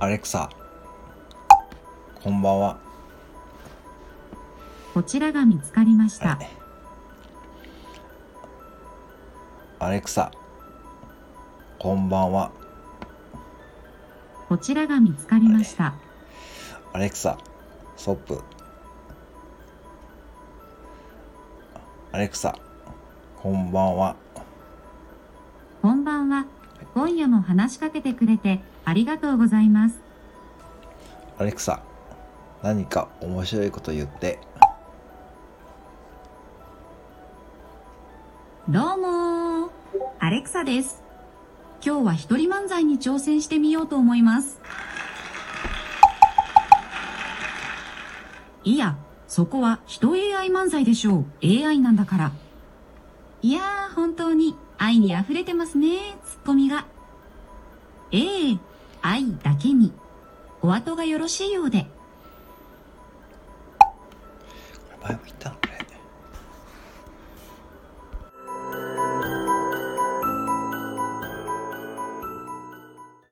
アレクサ。こんばんは。こちらが見つかりました。はい。アレクサ。こんばんは。こちらが見つかりました。アレクサストップ。アレクサこんばんは。今夜も話しかけてくれてありがとうございます。アレクサ何か面白いこと言ってどうもー。アレクサです。今日は一人漫才に挑戦してみようと思います。いや、そこは人 AI 漫才でしょう。AI なんだから。いやー、本当に愛に溢れてますね、コミが。ええ愛だけに。お後がよろしいようで。前も行った